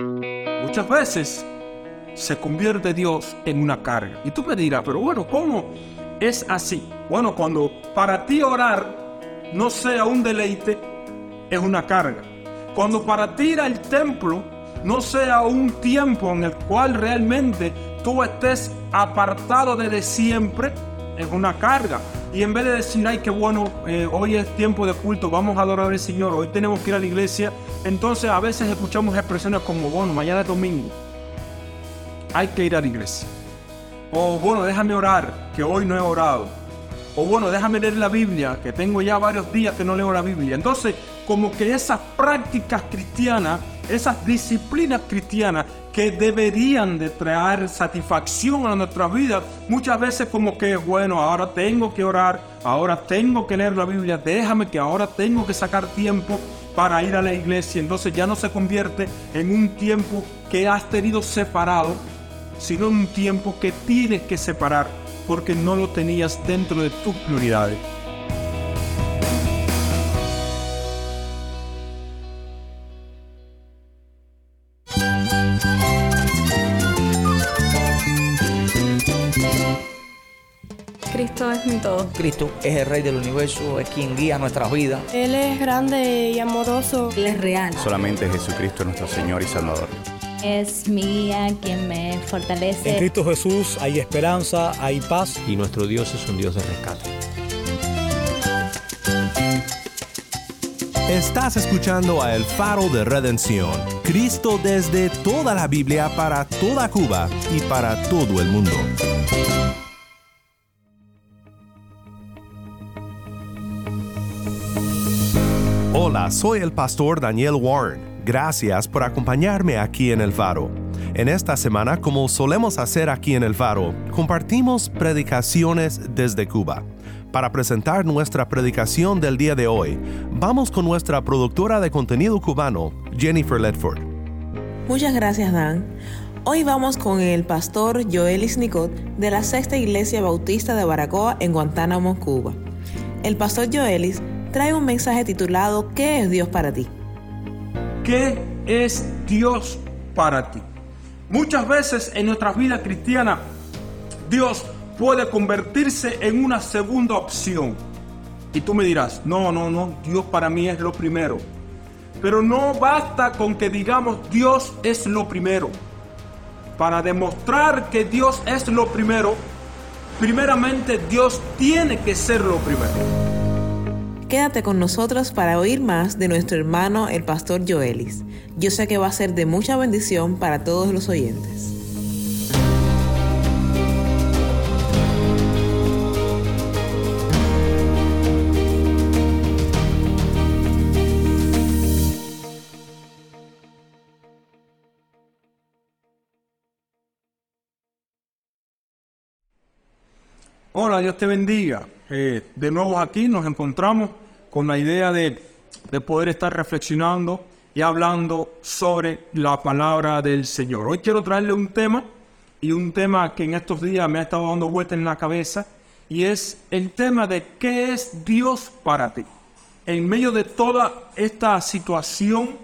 Muchas veces se convierte Dios en una carga. Y tú me dirás, pero bueno, ¿cómo es así? Bueno, cuando para ti orar no sea un deleite, es una carga. Cuando para ti ir al templo no sea un tiempo en el cual realmente tú estés apartado desde siempre, es una carga. Y en vez de decir, ay, qué bueno, eh, hoy es tiempo de culto, vamos a adorar al Señor, hoy tenemos que ir a la iglesia, entonces a veces escuchamos expresiones como, bueno, mañana es domingo, hay que ir a la iglesia. O bueno, déjame orar, que hoy no he orado. O bueno, déjame leer la Biblia, que tengo ya varios días que no leo la Biblia. Entonces, como que esas prácticas cristianas, esas disciplinas cristianas que deberían de traer satisfacción a nuestra vida, muchas veces como que, bueno, ahora tengo que orar, ahora tengo que leer la Biblia, déjame que ahora tengo que sacar tiempo para ir a la iglesia. Entonces ya no se convierte en un tiempo que has tenido separado, sino en un tiempo que tienes que separar porque no lo tenías dentro de tus prioridades. Cristo es mi todo. Cristo es el Rey del universo, es quien guía nuestras vidas. Él es grande y amoroso. Él es real. Solamente Jesucristo es nuestro Señor y Salvador. Es mi guía quien me fortalece. En Cristo Jesús hay esperanza, hay paz. Y nuestro Dios es un Dios de rescate. Estás escuchando a El Faro de Redención. Cristo desde toda la Biblia para toda Cuba y para todo el mundo. Hola, soy el pastor Daniel Warren. Gracias por acompañarme aquí en El Faro. En esta semana, como solemos hacer aquí en El Faro, compartimos predicaciones desde Cuba. Para presentar nuestra predicación del día de hoy, vamos con nuestra productora de contenido cubano, Jennifer Ledford. Muchas gracias, Dan. Hoy vamos con el pastor Joelis Nicot de la Sexta Iglesia Bautista de Baracoa en Guantánamo, Cuba. El pastor Joelis trae un mensaje titulado ¿Qué es Dios para ti? ¿Qué es Dios para ti? Muchas veces en nuestra vida cristiana, Dios puede convertirse en una segunda opción. Y tú me dirás, no, no, no, Dios para mí es lo primero. Pero no basta con que digamos Dios es lo primero. Para demostrar que Dios es lo primero, primeramente Dios tiene que ser lo primero. Quédate con nosotros para oír más de nuestro hermano el pastor Joelis. Yo sé que va a ser de mucha bendición para todos los oyentes. Hola, Dios te bendiga. Eh, de nuevo aquí nos encontramos con la idea de, de poder estar reflexionando y hablando sobre la palabra del Señor. Hoy quiero traerle un tema y un tema que en estos días me ha estado dando vuelta en la cabeza y es el tema de qué es Dios para ti. En medio de toda esta situación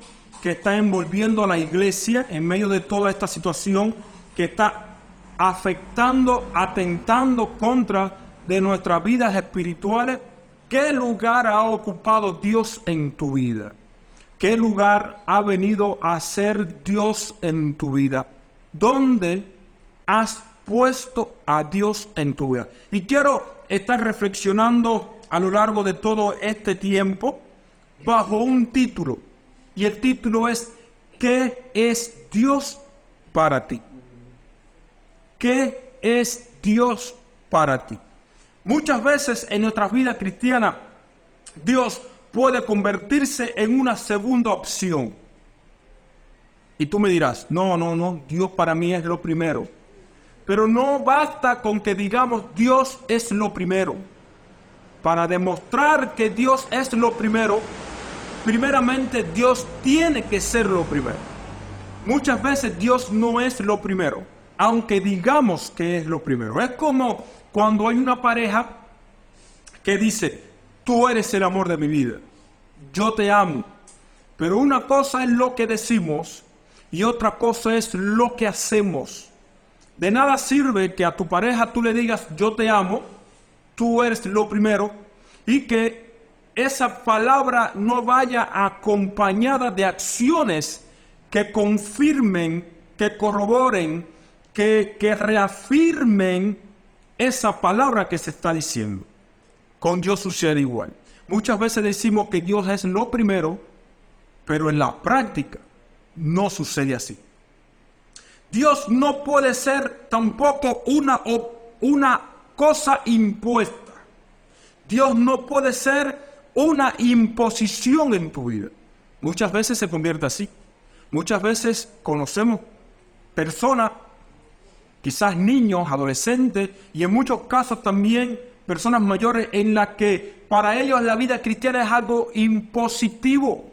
que está envolviendo a la iglesia, en medio de toda esta situación que está afectando, atentando contra de nuestras vidas espirituales, ¿qué lugar ha ocupado Dios en tu vida? ¿Qué lugar ha venido a ser Dios en tu vida? ¿Dónde has puesto a Dios en tu vida? Y quiero estar reflexionando a lo largo de todo este tiempo bajo un título. Y el título es ¿Qué es Dios para ti? ¿Qué es Dios para ti? Muchas veces en nuestra vida cristiana, Dios puede convertirse en una segunda opción. Y tú me dirás, no, no, no, Dios para mí es lo primero. Pero no basta con que digamos Dios es lo primero. Para demostrar que Dios es lo primero, primeramente Dios tiene que ser lo primero. Muchas veces Dios no es lo primero, aunque digamos que es lo primero. Es como cuando hay una pareja que dice, tú eres el amor de mi vida, yo te amo. Pero una cosa es lo que decimos y otra cosa es lo que hacemos. De nada sirve que a tu pareja tú le digas yo te amo, tú eres lo primero, y que esa palabra no vaya acompañada de acciones que confirmen, que corroboren, que, que reafirmen esa palabra que se está diciendo. Con Dios sucede igual. Muchas veces decimos que Dios es lo primero, pero en la práctica no sucede así. Dios no puede ser tampoco una, una cosa impuesta. Dios no puede ser una imposición en tu vida. Muchas veces se convierte así. Muchas veces conocemos personas, quizás niños, adolescentes y en muchos casos también personas mayores en las que para ellos la vida cristiana es algo impositivo.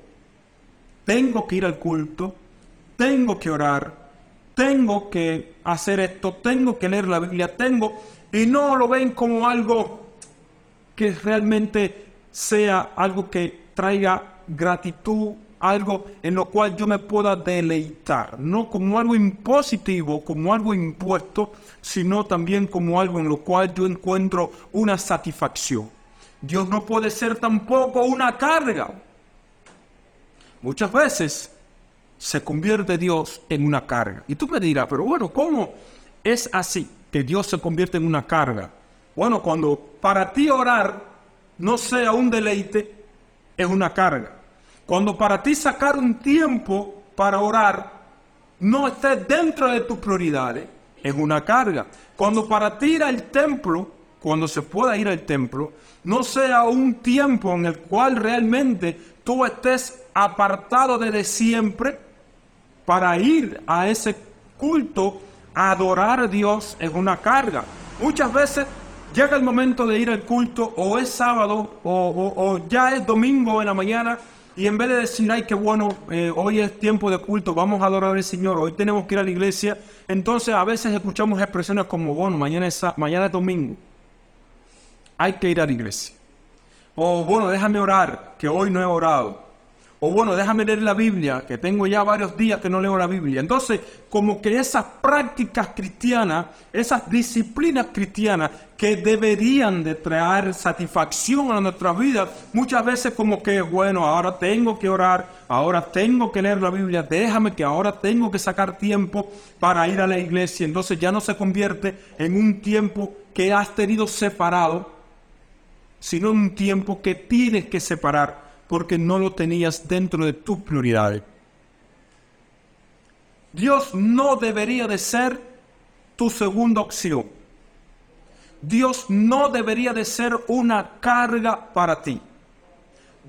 Tengo que ir al culto, tengo que orar, tengo que hacer esto, tengo que leer la Biblia, tengo, y no lo ven como algo que realmente sea algo que traiga gratitud, algo en lo cual yo me pueda deleitar, no como algo impositivo, como algo impuesto, sino también como algo en lo cual yo encuentro una satisfacción. Dios no puede ser tampoco una carga. Muchas veces se convierte Dios en una carga. Y tú me dirás, pero bueno, ¿cómo es así que Dios se convierte en una carga? Bueno, cuando para ti orar no sea un deleite, es una carga. Cuando para ti sacar un tiempo para orar no esté dentro de tus prioridades, es una carga. Cuando para ti ir al templo, cuando se pueda ir al templo, no sea un tiempo en el cual realmente tú estés apartado desde siempre, para ir a ese culto, a adorar a Dios es una carga. Muchas veces llega el momento de ir al culto o es sábado o, ya es domingo en la mañana y en vez de decir, ay, qué bueno, eh, hoy es tiempo de culto, vamos a adorar al Señor, hoy tenemos que ir a la iglesia, entonces a veces escuchamos expresiones como, bueno, mañana es, mañana es domingo, hay que ir a la iglesia. O bueno, déjame orar, que hoy no he orado o bueno, déjame leer la Biblia, que tengo ya varios días que no leo la Biblia. Entonces, como que esas prácticas cristianas, esas disciplinas cristianas que deberían de traer satisfacción a nuestras vidas, muchas veces como que, bueno, ahora tengo que orar, ahora tengo que leer la Biblia, déjame que ahora tengo que sacar tiempo para ir a la iglesia. Entonces ya no se convierte en un tiempo que has tenido separado, sino en un tiempo que tienes que separar porque no lo tenías dentro de tus prioridades. Dios no debería de ser tu segunda opción. Dios no debería de ser una carga para ti.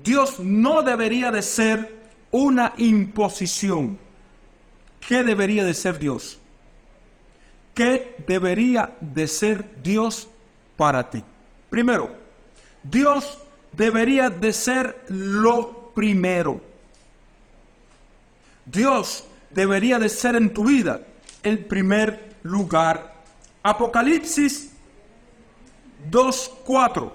Dios no debería de ser una imposición. ¿Qué debería de ser Dios? ¿Qué debería de ser Dios para ti? Primero, Dios debería de ser lo primero. Dios debería de ser en tu vida el primer lugar. Apocalipsis 2.4.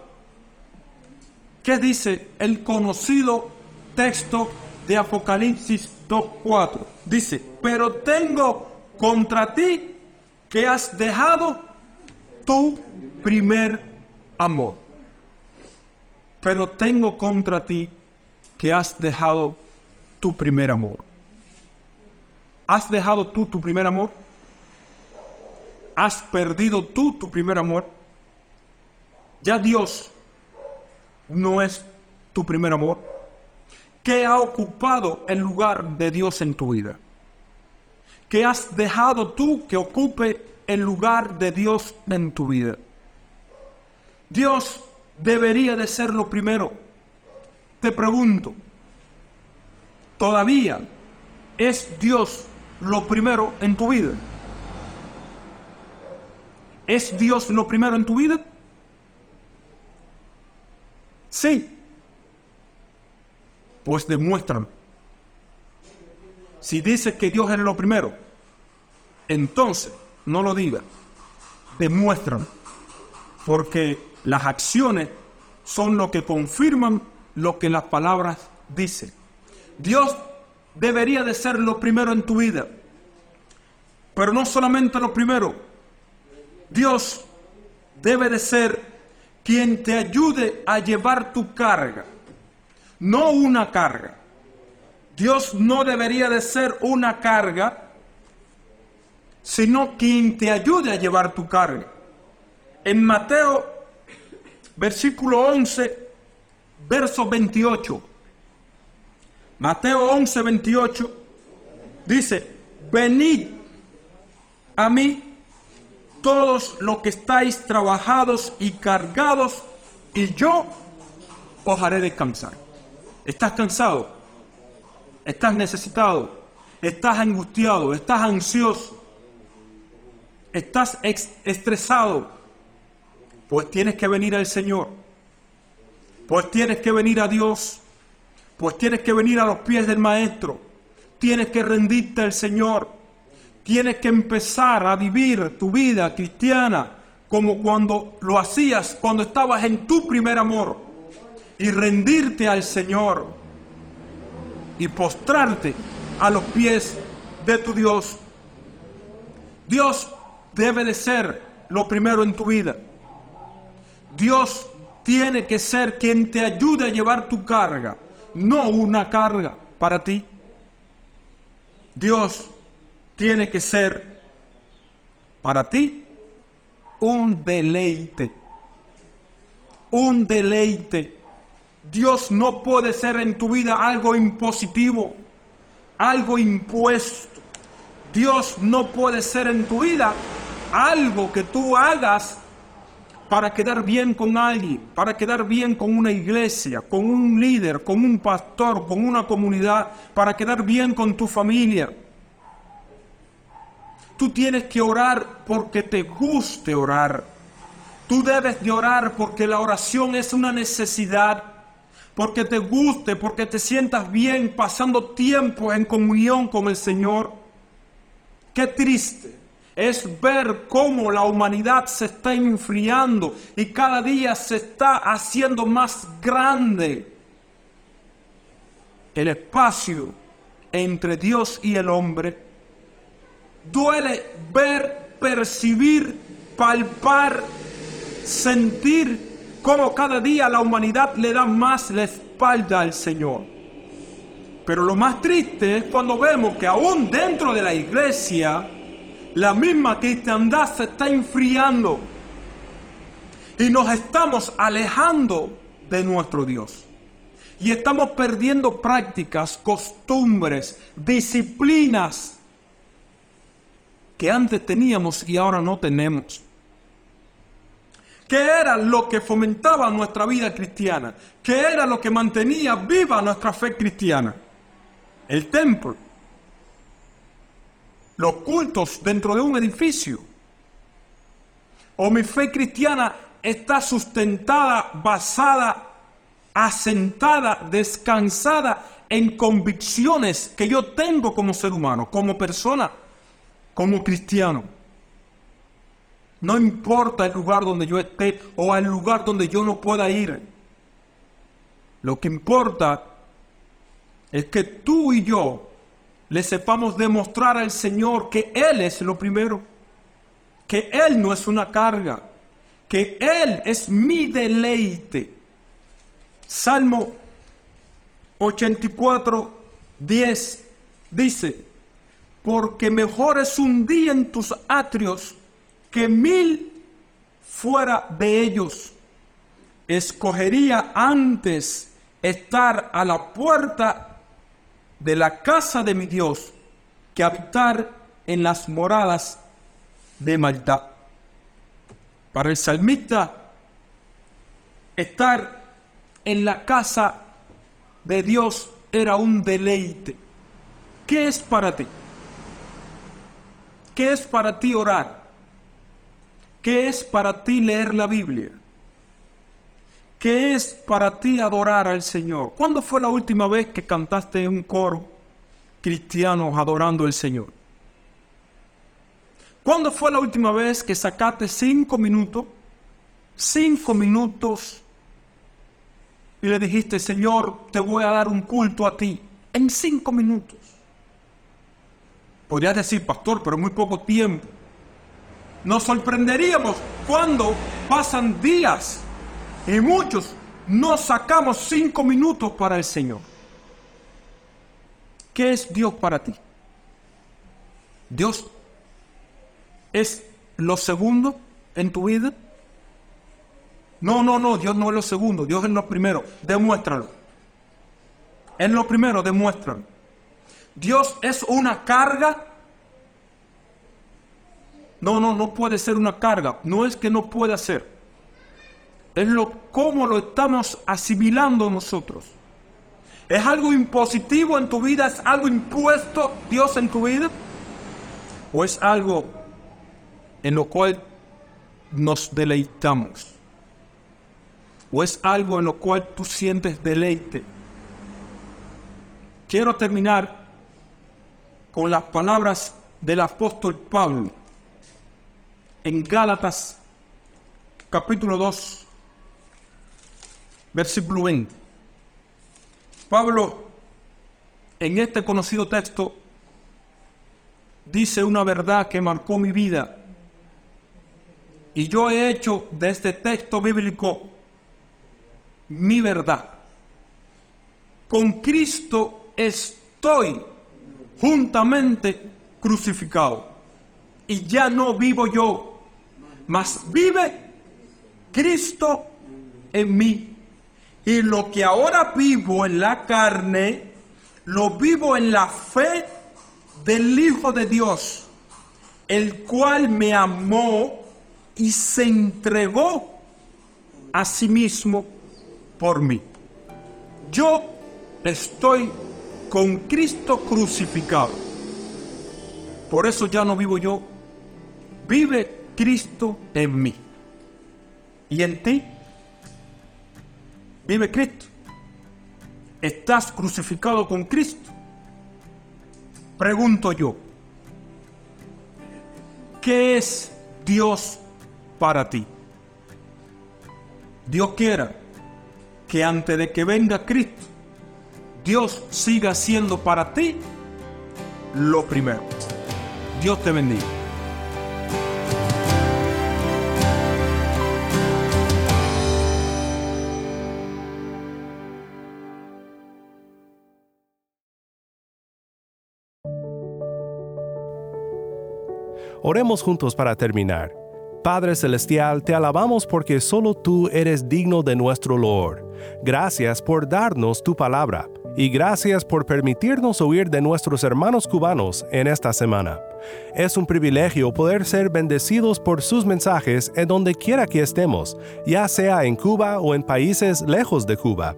¿Qué dice el conocido texto de Apocalipsis 2.4? Dice, pero tengo contra ti que has dejado tu primer amor pero tengo contra ti que has dejado tu primer amor. ¿Has dejado tú tu primer amor? ¿Has perdido tú tu primer amor? Ya Dios no es tu primer amor. ¿Qué ha ocupado el lugar de Dios en tu vida? ¿Qué has dejado tú que ocupe el lugar de Dios en tu vida? Dios debería de ser lo primero. Te pregunto, ¿todavía es Dios lo primero en tu vida? ¿Es Dios lo primero en tu vida? Sí. Pues demuéstrame. Si dices que Dios es lo primero, entonces no lo digas. Demuéstrame. Porque las acciones son lo que confirman lo que las palabras dicen. Dios debería de ser lo primero en tu vida. Pero no solamente lo primero. Dios debe de ser quien te ayude a llevar tu carga, no una carga. Dios no debería de ser una carga, sino quien te ayude a llevar tu carga. En Mateo, versículo 11, verso 28. Mateo 11, 28 dice, venid a mí todos los que estáis trabajados y cargados, y yo os haré descansar. ¿Estás cansado? ¿Estás necesitado? ¿Estás angustiado? ¿Estás ansioso? ¿Estás estresado? Pues tienes que venir al Señor. Pues tienes que venir a Dios. Pues tienes que venir a los pies del Maestro. Tienes que rendirte al Señor. Tienes que empezar a vivir tu vida cristiana como cuando lo hacías, cuando estabas en tu primer amor. Y rendirte al Señor. Y postrarte a los pies de tu Dios. Dios debe de ser lo primero en tu vida. Dios tiene que ser quien te ayude a llevar tu carga, no una carga para ti. Dios tiene que ser para ti un deleite. Un deleite. Dios no puede ser en tu vida algo impositivo, algo impuesto. Dios no puede ser en tu vida algo que tú hagas para quedar bien con alguien, para quedar bien con una iglesia, con un líder, con un pastor, con una comunidad, para quedar bien con tu familia. Tú tienes que orar porque te guste orar. Tú debes de orar porque la oración es una necesidad, porque te guste, porque te sientas bien pasando tiempo en comunión con el Señor. Qué triste es ver cómo la humanidad se está enfriando y cada día se está haciendo más grande el espacio entre Dios y el hombre duele ver, percibir, palpar, sentir cómo cada día la humanidad le da más la espalda al Señor. Pero lo más triste es cuando vemos que aún dentro de la iglesia, la misma cristiandad se está enfriando y nos estamos alejando de nuestro Dios. Y estamos perdiendo prácticas, costumbres, disciplinas que antes teníamos y ahora no tenemos. ¿Qué era lo que fomentaba nuestra vida cristiana? ¿Qué era lo que mantenía viva nuestra fe cristiana? El templo. Los cultos dentro de un edificio. O mi fe cristiana está sustentada, basada, asentada, descansada en convicciones que yo tengo como ser humano, como persona como cristiano. No importa el lugar donde yo esté o el lugar donde yo no pueda ir. Lo que importa es que tú y yo le sepamos demostrar al Señor que Él es lo primero, que Él no es una carga, que Él es mi deleite. Salmo 84, 10 dice, porque mejor es un día en tus atrios que mil fuera de ellos. Escogería antes estar a la puerta de la casa de mi Dios que habitar en las moradas de maldad. Para el salmista, estar en la casa de Dios era un deleite. ¿Qué es para ti? ¿Qué es para ti orar? ¿Qué es para ti leer la Biblia? ¿Qué es para ti adorar al Señor? ¿Cuándo fue la última vez que cantaste en un coro cristiano adorando al Señor? ¿Cuándo fue la última vez que sacaste cinco minutos, cinco minutos y le dijiste, Señor, te voy a dar un culto a ti en cinco minutos? Podrías decir, pastor, pero muy poco tiempo. Nos sorprenderíamos cuando pasan días y muchos no sacamos cinco minutos para el Señor. ¿Qué es Dios para ti? Dios es lo segundo en tu vida. No, no, no, Dios no es lo segundo, Dios es lo primero. Demuéstralo. Es lo primero, demuéstralo. Dios es una carga. No, no, no puede ser una carga. No es que no pueda ser. Es lo cómo lo estamos asimilando nosotros. ¿Es algo impositivo en tu vida? ¿Es algo impuesto Dios en tu vida? ¿O es algo en lo cual nos deleitamos? ¿O es algo en lo cual tú sientes deleite? Quiero terminar con las palabras del apóstol Pablo en Gálatas capítulo 2, versículo 20. Pablo, en este conocido texto, dice una verdad que marcó mi vida. Y yo he hecho de este texto bíblico mi verdad. Con Cristo estoy juntamente crucificado. Y ya no vivo yo, mas vive Cristo en mí. Y lo que ahora vivo en la carne, lo vivo en la fe del Hijo de Dios, el cual me amó y se entregó a sí mismo por mí. Yo estoy con Cristo crucificado. Por eso ya no vivo yo, vive Cristo en mí. ¿Y en ti? Vive Cristo. ¿Estás crucificado con Cristo? Pregunto yo, ¿qué es Dios para ti? Dios quiera que antes de que venga Cristo, Dios siga siendo para ti lo primero. Dios te bendiga. Oremos juntos para terminar. Padre Celestial, te alabamos porque solo tú eres digno de nuestro loor. Gracias por darnos tu palabra y gracias por permitirnos oír de nuestros hermanos cubanos en esta semana. Es un privilegio poder ser bendecidos por sus mensajes en donde quiera que estemos, ya sea en Cuba o en países lejos de Cuba.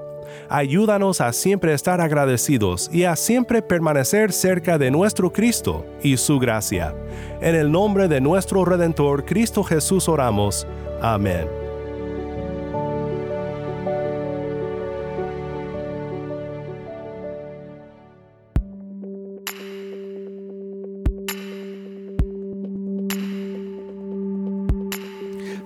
Ayúdanos a siempre estar agradecidos y a siempre permanecer cerca de nuestro Cristo y su gracia. En el nombre de nuestro Redentor Cristo Jesús oramos. Amén.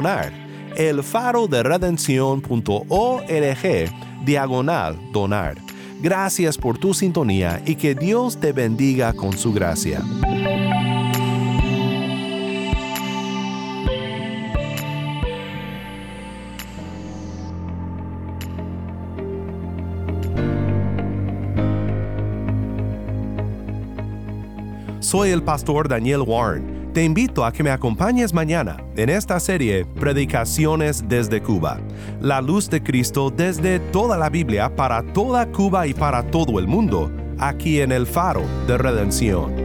donar. elfaroderedención.org diagonal donar. Gracias por tu sintonía y que Dios te bendiga con su gracia. Soy el pastor Daniel Warren. Te invito a que me acompañes mañana en esta serie Predicaciones desde Cuba. La luz de Cristo desde toda la Biblia para toda Cuba y para todo el mundo, aquí en el faro de redención.